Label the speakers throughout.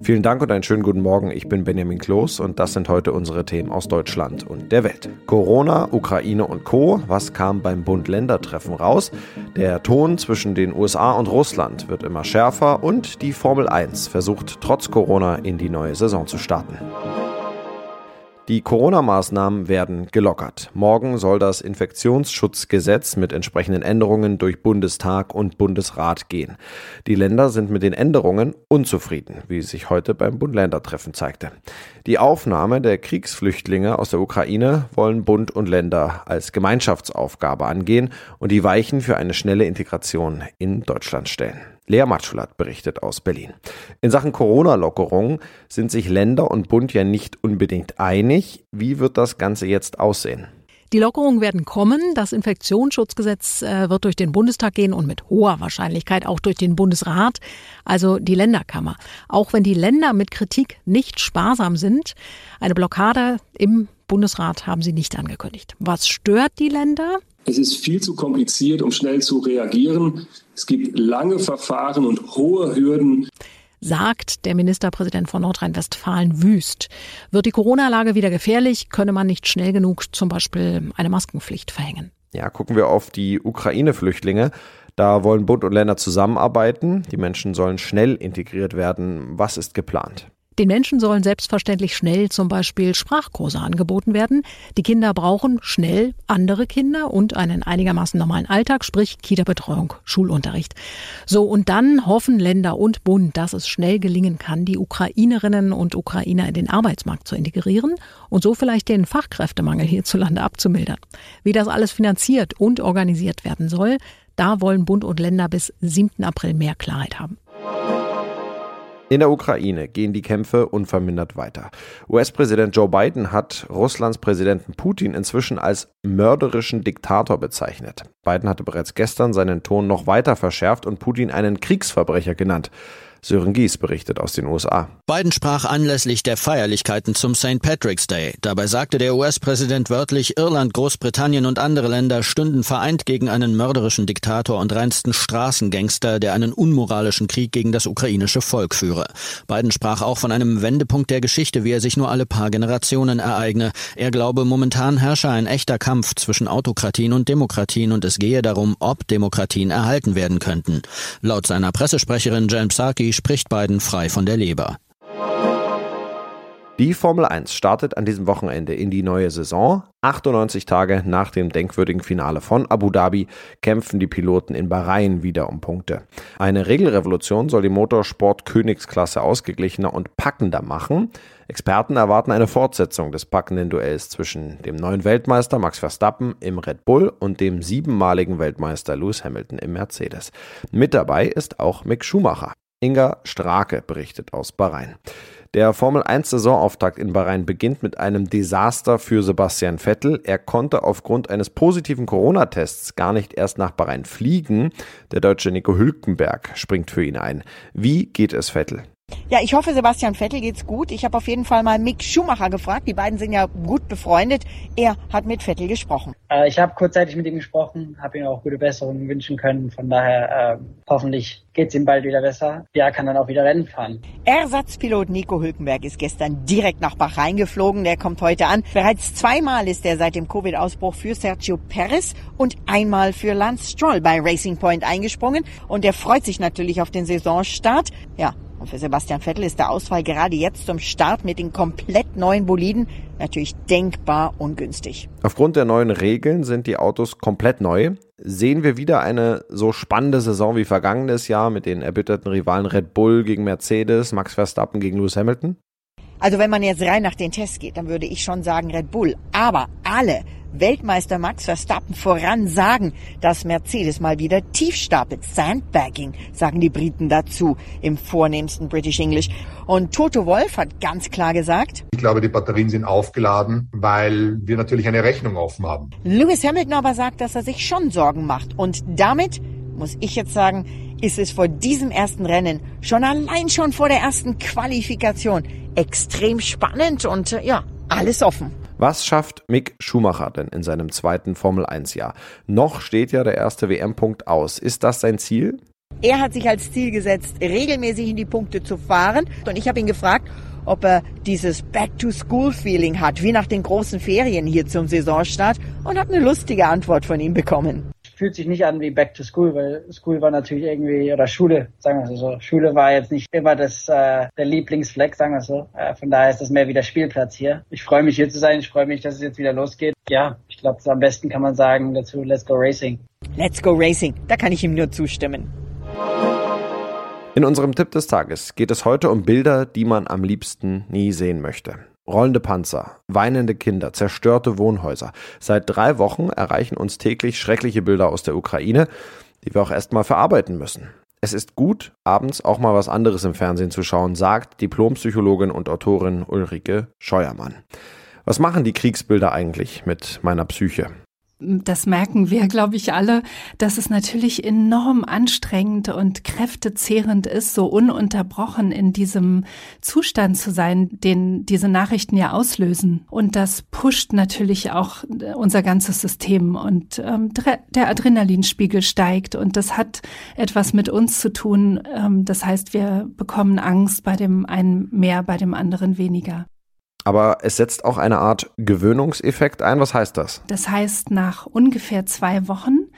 Speaker 1: Vielen Dank und einen schönen guten Morgen. Ich bin Benjamin Kloß und das sind heute unsere Themen aus Deutschland und der Welt. Corona, Ukraine und Co. Was kam beim Bund-Länder-Treffen raus? Der Ton zwischen den USA und Russland wird immer schärfer und die Formel 1 versucht trotz Corona in die neue Saison zu starten. Die Corona-Maßnahmen werden gelockert. Morgen soll das Infektionsschutzgesetz mit entsprechenden Änderungen durch Bundestag und Bundesrat gehen. Die Länder sind mit den Änderungen unzufrieden, wie sich heute beim Bund-Länder-Treffen zeigte. Die Aufnahme der Kriegsflüchtlinge aus der Ukraine wollen Bund und Länder als Gemeinschaftsaufgabe angehen und die Weichen für eine schnelle Integration in Deutschland stellen. Lea Matschulat berichtet aus Berlin. In Sachen Corona-Lockerung sind sich Länder und Bund ja nicht unbedingt einig. Wie wird das Ganze jetzt aussehen?
Speaker 2: Die Lockerungen werden kommen. Das Infektionsschutzgesetz äh, wird durch den Bundestag gehen und mit hoher Wahrscheinlichkeit auch durch den Bundesrat, also die Länderkammer. Auch wenn die Länder mit Kritik nicht sparsam sind, eine Blockade im Bundesrat haben sie nicht angekündigt. Was stört die Länder?
Speaker 3: Es ist viel zu kompliziert, um schnell zu reagieren. Es gibt lange Verfahren und hohe Hürden
Speaker 2: sagt der Ministerpräsident von Nordrhein-Westfalen Wüst. Wird die Corona-Lage wieder gefährlich, könne man nicht schnell genug zum Beispiel eine Maskenpflicht verhängen.
Speaker 1: Ja, gucken wir auf die Ukraine-Flüchtlinge. Da wollen Bund und Länder zusammenarbeiten. Die Menschen sollen schnell integriert werden. Was ist geplant?
Speaker 2: Den Menschen sollen selbstverständlich schnell zum Beispiel Sprachkurse angeboten werden. Die Kinder brauchen schnell andere Kinder und einen einigermaßen normalen Alltag, sprich Kita-Betreuung, Schulunterricht. So, und dann hoffen Länder und Bund, dass es schnell gelingen kann, die Ukrainerinnen und Ukrainer in den Arbeitsmarkt zu integrieren und so vielleicht den Fachkräftemangel hierzulande abzumildern. Wie das alles finanziert und organisiert werden soll, da wollen Bund und Länder bis 7. April mehr Klarheit haben.
Speaker 1: In der Ukraine gehen die Kämpfe unvermindert weiter. US-Präsident Joe Biden hat Russlands Präsidenten Putin inzwischen als mörderischen Diktator bezeichnet. Biden hatte bereits gestern seinen Ton noch weiter verschärft und Putin einen Kriegsverbrecher genannt. Sören Gies berichtet aus den USA.
Speaker 4: Biden sprach anlässlich der Feierlichkeiten zum St. Patrick's Day. Dabei sagte der US-Präsident wörtlich, Irland, Großbritannien und andere Länder stünden vereint gegen einen mörderischen Diktator und reinsten Straßengangster, der einen unmoralischen Krieg gegen das ukrainische Volk führe. Biden sprach auch von einem Wendepunkt der Geschichte, wie er sich nur alle paar Generationen ereigne. Er glaube, momentan herrsche ein echter Kampf zwischen Autokratien und Demokratien und es gehe darum, ob Demokratien erhalten werden könnten. Laut seiner Pressesprecherin Jen Psaki spricht Biden frei von der Leber.
Speaker 1: Die Formel 1 startet an diesem Wochenende in die neue Saison. 98 Tage nach dem denkwürdigen Finale von Abu Dhabi kämpfen die Piloten in Bahrain wieder um Punkte. Eine Regelrevolution soll die Motorsport-Königsklasse ausgeglichener und packender machen. Experten erwarten eine Fortsetzung des packenden Duells zwischen dem neuen Weltmeister Max Verstappen im Red Bull und dem siebenmaligen Weltmeister Lewis Hamilton im Mercedes. Mit dabei ist auch Mick Schumacher. Inga Strake berichtet aus Bahrain. Der Formel 1 Saisonauftakt in Bahrain beginnt mit einem Desaster für Sebastian Vettel. Er konnte aufgrund eines positiven Corona-Tests gar nicht erst nach Bahrain fliegen. Der deutsche Nico Hülkenberg springt für ihn ein. Wie geht es Vettel?
Speaker 5: Ja, ich hoffe, Sebastian Vettel geht's gut. Ich habe auf jeden Fall mal Mick Schumacher gefragt. Die beiden sind ja gut befreundet. Er hat mit Vettel gesprochen.
Speaker 6: Äh, ich habe kurzzeitig mit ihm gesprochen, habe ihm auch gute Besserungen wünschen können. Von daher äh, hoffentlich geht's ihm bald wieder besser. Ja, kann dann auch wieder Rennen fahren.
Speaker 5: Ersatzpilot Nico Hülkenberg ist gestern direkt nach Bahrain geflogen. Der kommt heute an. Bereits zweimal ist er seit dem Covid-Ausbruch für Sergio Perez und einmal für Lance Stroll bei Racing Point eingesprungen. Und er freut sich natürlich auf den Saisonstart. Ja, und für Sebastian Vettel ist der Ausfall gerade jetzt zum Start mit den komplett neuen Boliden natürlich denkbar ungünstig.
Speaker 1: Aufgrund der neuen Regeln sind die Autos komplett neu. Sehen wir wieder eine so spannende Saison wie vergangenes Jahr mit den erbitterten Rivalen Red Bull gegen Mercedes, Max Verstappen gegen Lewis Hamilton?
Speaker 5: Also wenn man jetzt rein nach den Tests geht, dann würde ich schon sagen Red Bull. Aber alle Weltmeister Max Verstappen voran sagen, dass Mercedes mal wieder tief stapelt. Sandbagging, sagen die Briten dazu im vornehmsten British English. Und Toto Wolf hat ganz klar gesagt,
Speaker 7: ich glaube, die Batterien sind aufgeladen, weil wir natürlich eine Rechnung offen haben.
Speaker 5: Lewis Hamilton aber sagt, dass er sich schon Sorgen macht. Und damit, muss ich jetzt sagen, ist es vor diesem ersten Rennen, schon allein schon vor der ersten Qualifikation, extrem spannend und äh, ja, alles offen.
Speaker 1: Was schafft Mick Schumacher denn in seinem zweiten Formel 1 Jahr? Noch steht ja der erste WM-Punkt aus. Ist das sein Ziel?
Speaker 5: Er hat sich als Ziel gesetzt, regelmäßig in die Punkte zu fahren. Und ich habe ihn gefragt, ob er dieses Back-to-School-Feeling hat, wie nach den großen Ferien hier zum Saisonstart und habe eine lustige Antwort von ihm bekommen.
Speaker 6: Fühlt sich nicht an wie Back to School, weil School war natürlich irgendwie, oder Schule, sagen wir so. Schule war jetzt nicht immer das, äh, der Lieblingsfleck, sagen wir so. Äh, von daher ist das mehr wie der Spielplatz hier. Ich freue mich hier zu sein, ich freue mich, dass es jetzt wieder losgeht. Ja, ich glaube, am besten kann man sagen dazu, let's go racing.
Speaker 5: Let's go racing, da kann ich ihm nur zustimmen.
Speaker 1: In unserem Tipp des Tages geht es heute um Bilder, die man am liebsten nie sehen möchte. Rollende Panzer, weinende Kinder, zerstörte Wohnhäuser. Seit drei Wochen erreichen uns täglich schreckliche Bilder aus der Ukraine, die wir auch erstmal verarbeiten müssen. Es ist gut, abends auch mal was anderes im Fernsehen zu schauen, sagt Diplompsychologin und Autorin Ulrike Scheuermann. Was machen die Kriegsbilder eigentlich mit meiner Psyche?
Speaker 8: Das merken wir, glaube ich, alle, dass es natürlich enorm anstrengend und kräftezehrend ist, so ununterbrochen in diesem Zustand zu sein, den diese Nachrichten ja auslösen. Und das pusht natürlich auch unser ganzes System und ähm, der Adrenalinspiegel steigt und das hat etwas mit uns zu tun. Ähm, das heißt, wir bekommen Angst bei dem einen mehr, bei dem anderen weniger.
Speaker 1: Aber es setzt auch eine Art Gewöhnungseffekt ein. Was heißt das?
Speaker 8: Das heißt, nach ungefähr zwei Wochen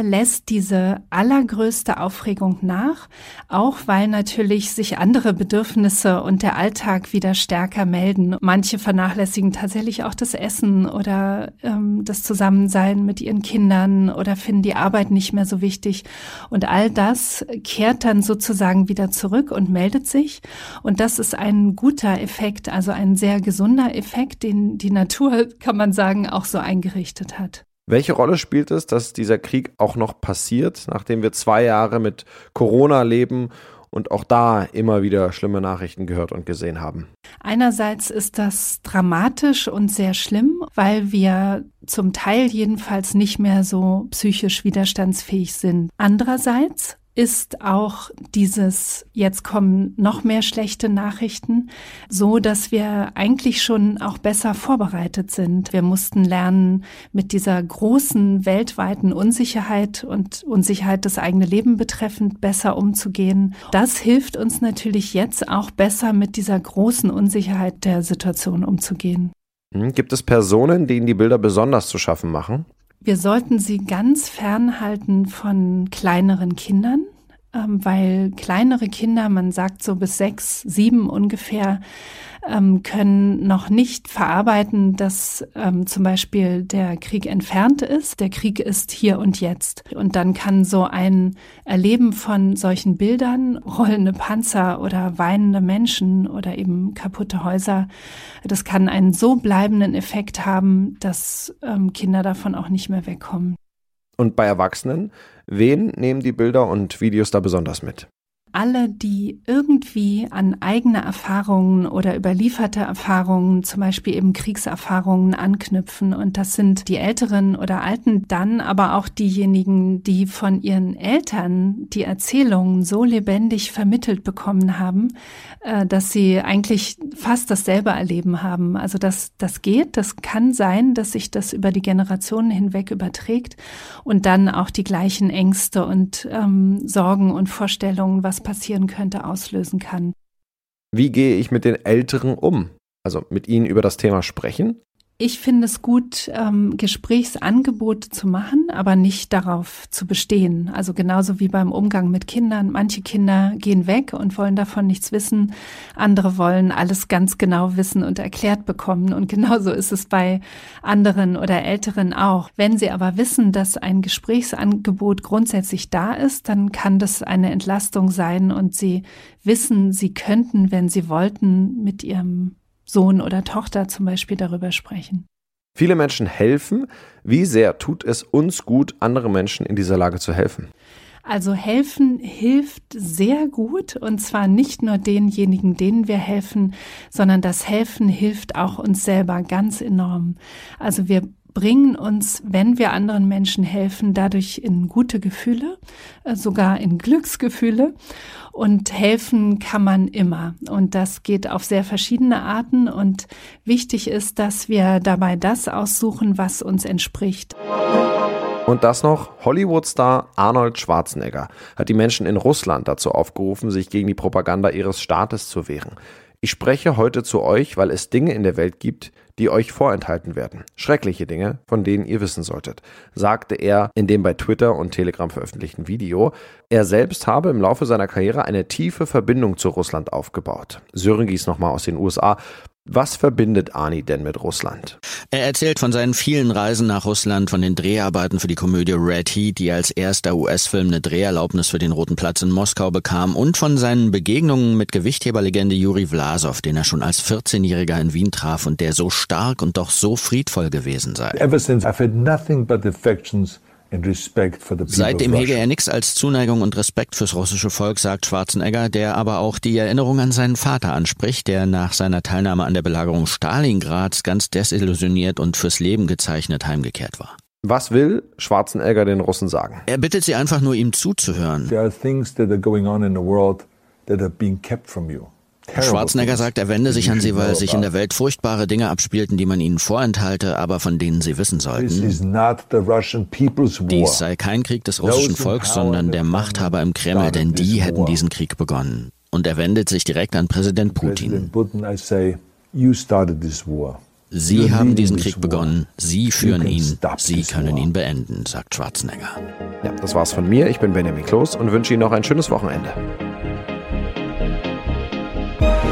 Speaker 8: lässt diese allergrößte Aufregung nach, auch weil natürlich sich andere Bedürfnisse und der Alltag wieder stärker melden. Manche vernachlässigen tatsächlich auch das Essen oder ähm, das Zusammensein mit ihren Kindern oder finden die Arbeit nicht mehr so wichtig. Und all das kehrt dann sozusagen wieder zurück und meldet sich. Und das ist ein guter Effekt, also ein sehr gesunder Effekt, den die Natur, kann man sagen, auch so eingerichtet hat.
Speaker 1: Welche Rolle spielt es, dass dieser Krieg auch noch passiert, nachdem wir zwei Jahre mit Corona leben und auch da immer wieder schlimme Nachrichten gehört und gesehen haben?
Speaker 8: Einerseits ist das dramatisch und sehr schlimm, weil wir zum Teil jedenfalls nicht mehr so psychisch widerstandsfähig sind. Andererseits ist auch dieses, jetzt kommen noch mehr schlechte Nachrichten, so dass wir eigentlich schon auch besser vorbereitet sind. Wir mussten lernen, mit dieser großen weltweiten Unsicherheit und Unsicherheit das eigene Leben betreffend besser umzugehen. Das hilft uns natürlich jetzt auch besser mit dieser großen Unsicherheit der Situation umzugehen.
Speaker 1: Hm, gibt es Personen, denen die Bilder besonders zu schaffen machen?
Speaker 8: Wir sollten sie ganz fernhalten von kleineren Kindern, weil kleinere Kinder, man sagt so bis sechs, sieben ungefähr, ähm, können noch nicht verarbeiten, dass ähm, zum Beispiel der Krieg entfernt ist. Der Krieg ist hier und jetzt. Und dann kann so ein Erleben von solchen Bildern, rollende Panzer oder weinende Menschen oder eben kaputte Häuser, das kann einen so bleibenden Effekt haben, dass ähm, Kinder davon auch nicht mehr wegkommen.
Speaker 1: Und bei Erwachsenen, wen nehmen die Bilder und Videos da besonders mit?
Speaker 8: Alle, die irgendwie an eigene Erfahrungen oder überlieferte Erfahrungen, zum Beispiel eben Kriegserfahrungen anknüpfen. Und das sind die Älteren oder Alten, dann aber auch diejenigen, die von ihren Eltern die Erzählungen so lebendig vermittelt bekommen haben, äh, dass sie eigentlich fast dasselbe erleben haben. Also das, das geht, das kann sein, dass sich das über die Generationen hinweg überträgt und dann auch die gleichen Ängste und ähm, Sorgen und Vorstellungen, was passieren könnte, auslösen kann.
Speaker 1: Wie gehe ich mit den Älteren um? Also mit ihnen über das Thema sprechen?
Speaker 8: Ich finde es gut, ähm, Gesprächsangebote zu machen, aber nicht darauf zu bestehen. Also genauso wie beim Umgang mit Kindern. Manche Kinder gehen weg und wollen davon nichts wissen. Andere wollen alles ganz genau wissen und erklärt bekommen. Und genauso ist es bei anderen oder Älteren auch. Wenn sie aber wissen, dass ein Gesprächsangebot grundsätzlich da ist, dann kann das eine Entlastung sein und sie wissen, sie könnten, wenn sie wollten, mit ihrem Sohn oder Tochter zum Beispiel darüber sprechen.
Speaker 1: Viele Menschen helfen. Wie sehr tut es uns gut, andere Menschen in dieser Lage zu helfen?
Speaker 8: Also helfen hilft sehr gut und zwar nicht nur denjenigen, denen wir helfen, sondern das Helfen hilft auch uns selber ganz enorm. Also wir bringen uns, wenn wir anderen Menschen helfen, dadurch in gute Gefühle, äh, sogar in Glücksgefühle. Und helfen kann man immer. Und das geht auf sehr verschiedene Arten. Und wichtig ist, dass wir dabei das aussuchen, was uns entspricht.
Speaker 1: Und das noch, Hollywood-Star Arnold Schwarzenegger hat die Menschen in Russland dazu aufgerufen, sich gegen die Propaganda ihres Staates zu wehren. Ich spreche heute zu euch, weil es Dinge in der Welt gibt, die euch vorenthalten werden. Schreckliche Dinge, von denen ihr wissen solltet, sagte er in dem bei Twitter und Telegram veröffentlichten Video. Er selbst habe im Laufe seiner Karriere eine tiefe Verbindung zu Russland aufgebaut. Sören Gies nochmal aus den USA was verbindet Arnie denn mit Russland?
Speaker 4: Er erzählt von seinen vielen Reisen nach Russland, von den Dreharbeiten für die Komödie Red Heat, die als erster US-Film eine Dreherlaubnis für den Roten Platz in Moskau bekam, und von seinen Begegnungen mit Gewichtheberlegende Juri Vlasov, den er schon als 14-Jähriger in Wien traf und der so stark und doch so friedvoll gewesen sei. Ever since I've had nothing but affections Seitdem hege er nichts als Zuneigung und Respekt fürs russische Volk, sagt Schwarzenegger, der aber auch die Erinnerung an seinen Vater anspricht, der nach seiner Teilnahme an der Belagerung Stalingrads ganz desillusioniert und fürs Leben gezeichnet heimgekehrt war.
Speaker 1: Was will Schwarzenegger den Russen sagen?
Speaker 4: Er bittet sie einfach nur, ihm zuzuhören. There are things that are going on in the world that are being kept from you. Schwarzenegger sagt, er wende sich an sie, weil sich in der Welt furchtbare Dinge abspielten, die man ihnen vorenthalte, aber von denen sie wissen sollten. Dies sei kein Krieg des russischen Volks, sondern der Machthaber im Kreml, denn die hätten diesen Krieg begonnen. Und er wendet sich direkt an Präsident Putin. Sie haben diesen Krieg begonnen, Sie führen ihn, Sie können ihn beenden, sagt Schwarzenegger.
Speaker 1: Ja, das war's von mir. Ich bin Benjamin Kloß und wünsche Ihnen noch ein schönes Wochenende. Bye.